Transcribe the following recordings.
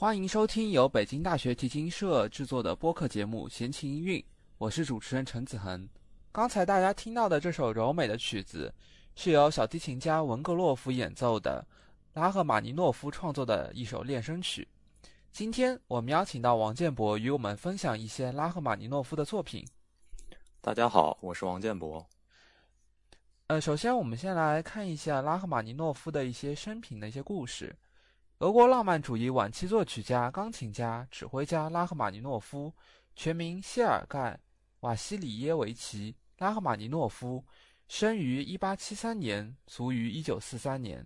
欢迎收听由北京大学提琴社制作的播客节目《闲情音韵》，我是主持人陈子恒。刚才大家听到的这首柔美的曲子，是由小提琴家文格洛夫演奏的，拉赫玛尼诺夫创作的一首练声曲。今天我们邀请到王建博与我们分享一些拉赫玛尼诺夫的作品。大家好，我是王建博。呃，首先我们先来看一下拉赫玛尼诺夫的一些生平的一些故事。俄国浪漫主义晚期作曲家、钢琴家、指挥家拉赫玛尼诺夫，全名谢尔盖·瓦西里耶维奇·拉赫玛尼诺夫，生于1873年，卒于1943年。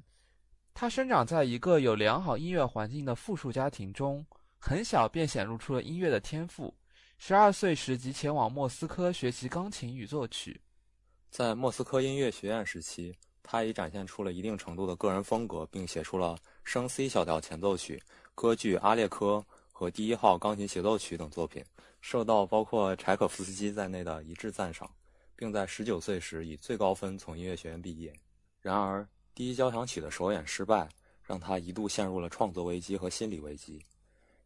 他生长在一个有良好音乐环境的富庶家庭中，很小便显露出了音乐的天赋。十二岁时即前往莫斯科学习钢琴与作曲。在莫斯科音乐学院时期，他已展现出了一定程度的个人风格，并写出了。升 C 小调前奏曲、歌剧《阿列科》和第一号钢琴协奏曲等作品，受到包括柴可夫斯基在内的一致赞赏，并在十九岁时以最高分从音乐学院毕业。然而，第一交响曲的首演失败，让他一度陷入了创作危机和心理危机。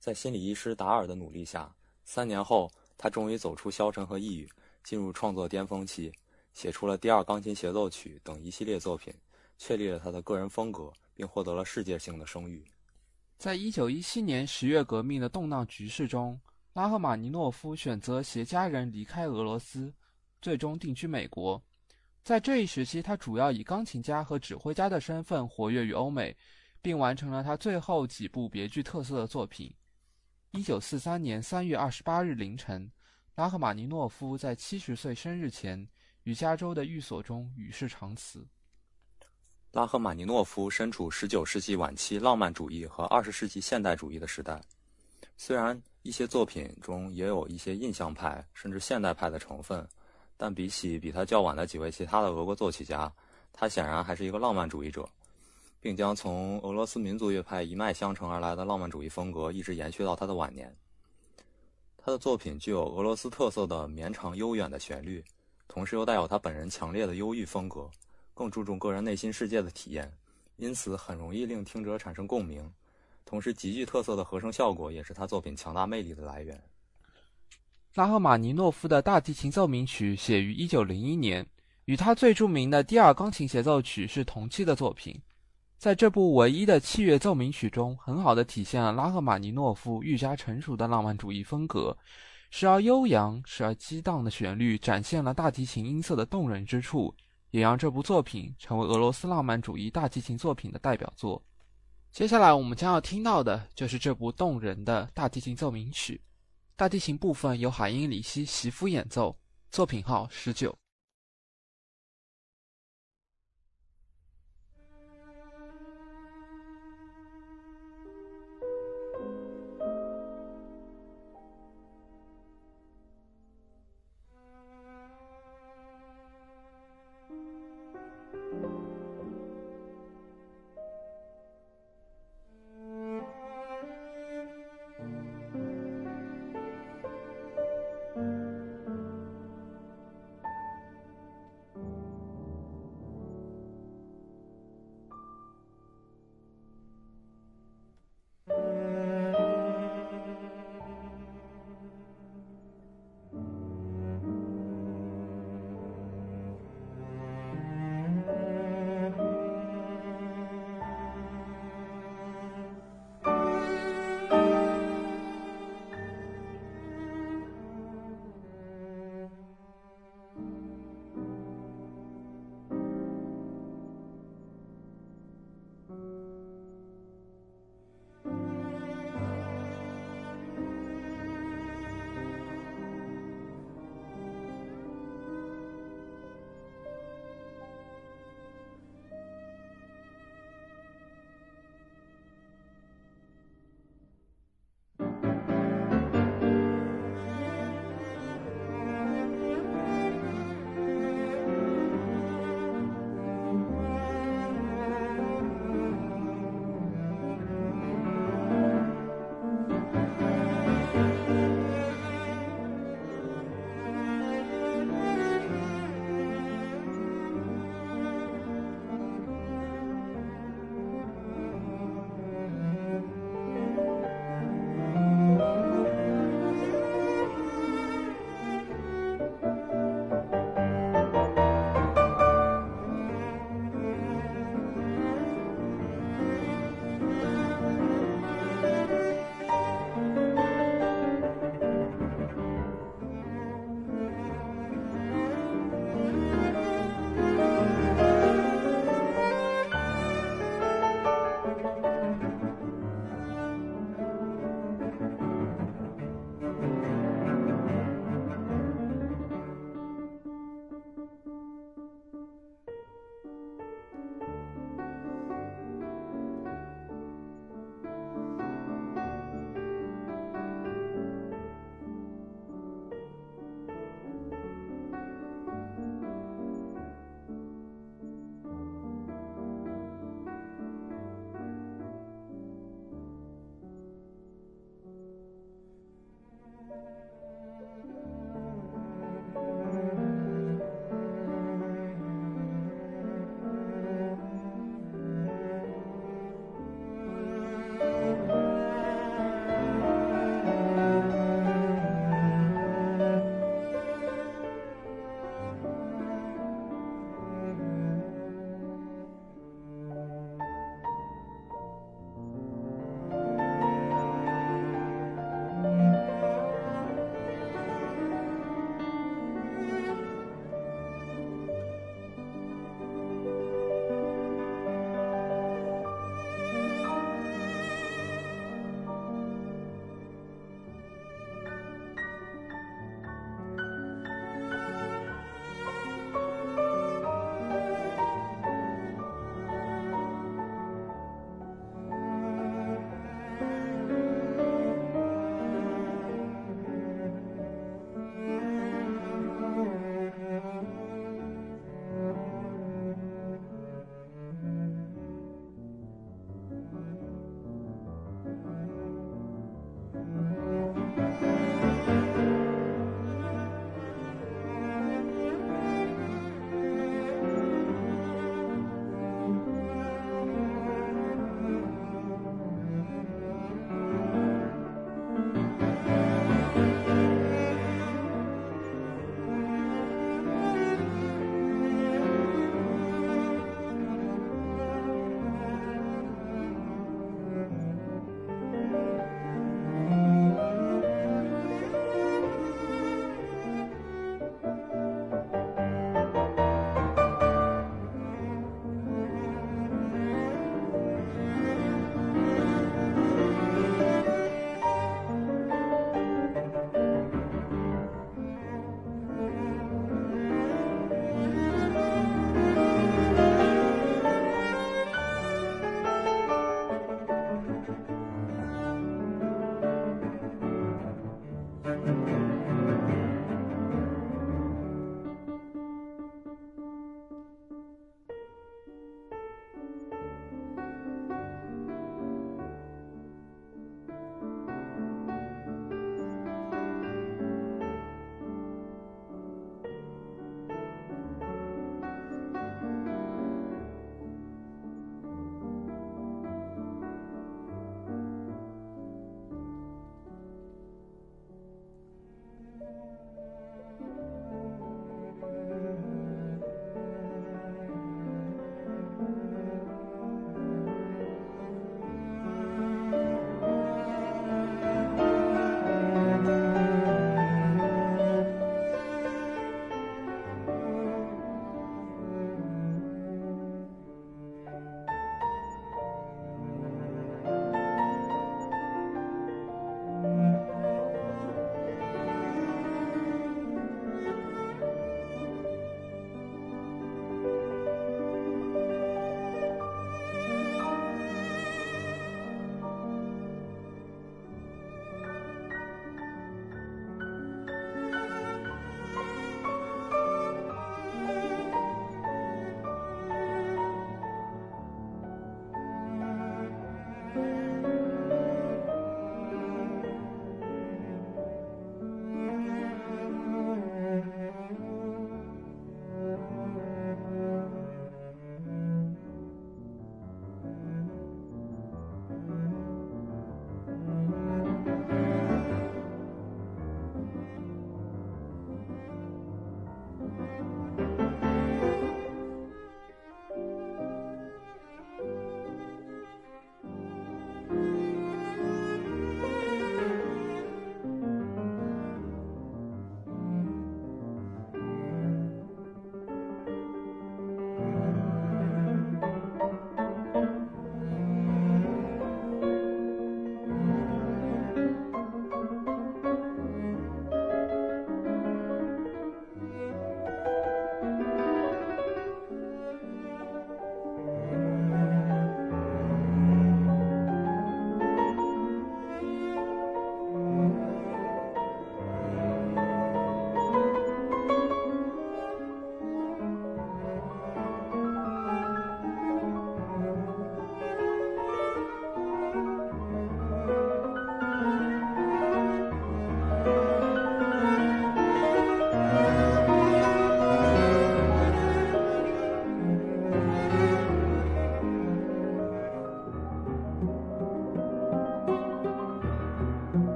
在心理医师达尔的努力下，三年后，他终于走出消沉和抑郁，进入创作巅峰期，写出了第二钢琴协奏曲等一系列作品，确立了他的个人风格。并获得了世界性的声誉。在一九一七年十月革命的动荡局势中，拉赫玛尼诺夫选择携家人离开俄罗斯，最终定居美国。在这一时期，他主要以钢琴家和指挥家的身份活跃于欧美，并完成了他最后几部别具特色的作品。一九四三年三月二十八日凌晨，拉赫玛尼诺夫在七十岁生日前，于加州的寓所中与世长辞。拉赫玛尼诺夫身处19世纪晚期浪漫主义和20世纪现代主义的时代，虽然一些作品中也有一些印象派甚至现代派的成分，但比起比他较晚的几位其他的俄国作曲家，他显然还是一个浪漫主义者，并将从俄罗斯民族乐派一脉相承而来的浪漫主义风格一直延续到他的晚年。他的作品具有俄罗斯特色的绵长悠远的旋律，同时又带有他本人强烈的忧郁风格。更注重个人内心世界的体验，因此很容易令听者产生共鸣。同时，极具特色的和声效果也是他作品强大魅力的来源。拉赫玛尼诺夫的大提琴奏鸣曲写于1901年，与他最著名的第二钢琴协奏曲是同期的作品。在这部唯一的器乐奏鸣曲中，很好的体现了拉赫玛尼诺夫愈加成熟的浪漫主义风格，时而悠扬，时而激荡的旋律展现了大提琴音色的动人之处。也让这部作品成为俄罗斯浪漫主义大提琴作品的代表作。接下来我们将要听到的就是这部动人的大提琴奏鸣曲，大提琴部分由海因里希·媳妇演奏，作品号十九。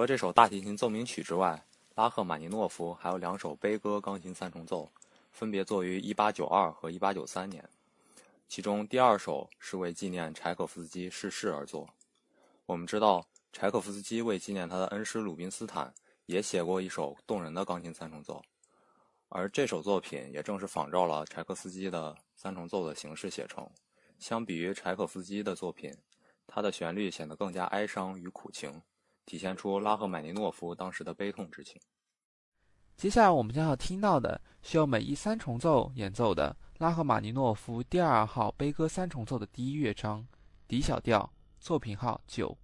了这首大提琴奏鸣曲之外，拉赫玛尼诺夫还有两首悲歌钢琴三重奏，分别作于1892和1893年。其中第二首是为纪念柴可夫斯基逝世而作。我们知道，柴可夫斯基为纪念他的恩师鲁宾斯坦，也写过一首动人的钢琴三重奏，而这首作品也正是仿照了柴可夫斯基的三重奏的形式写成。相比于柴可夫斯基的作品，它的旋律显得更加哀伤与苦情，体现出拉赫玛尼诺夫当时的悲痛之情。接下来我们将要听到的是由美伊三重奏演奏的。拉赫玛尼诺夫第二号悲歌三重奏的第一乐章，D 小调，作品号九。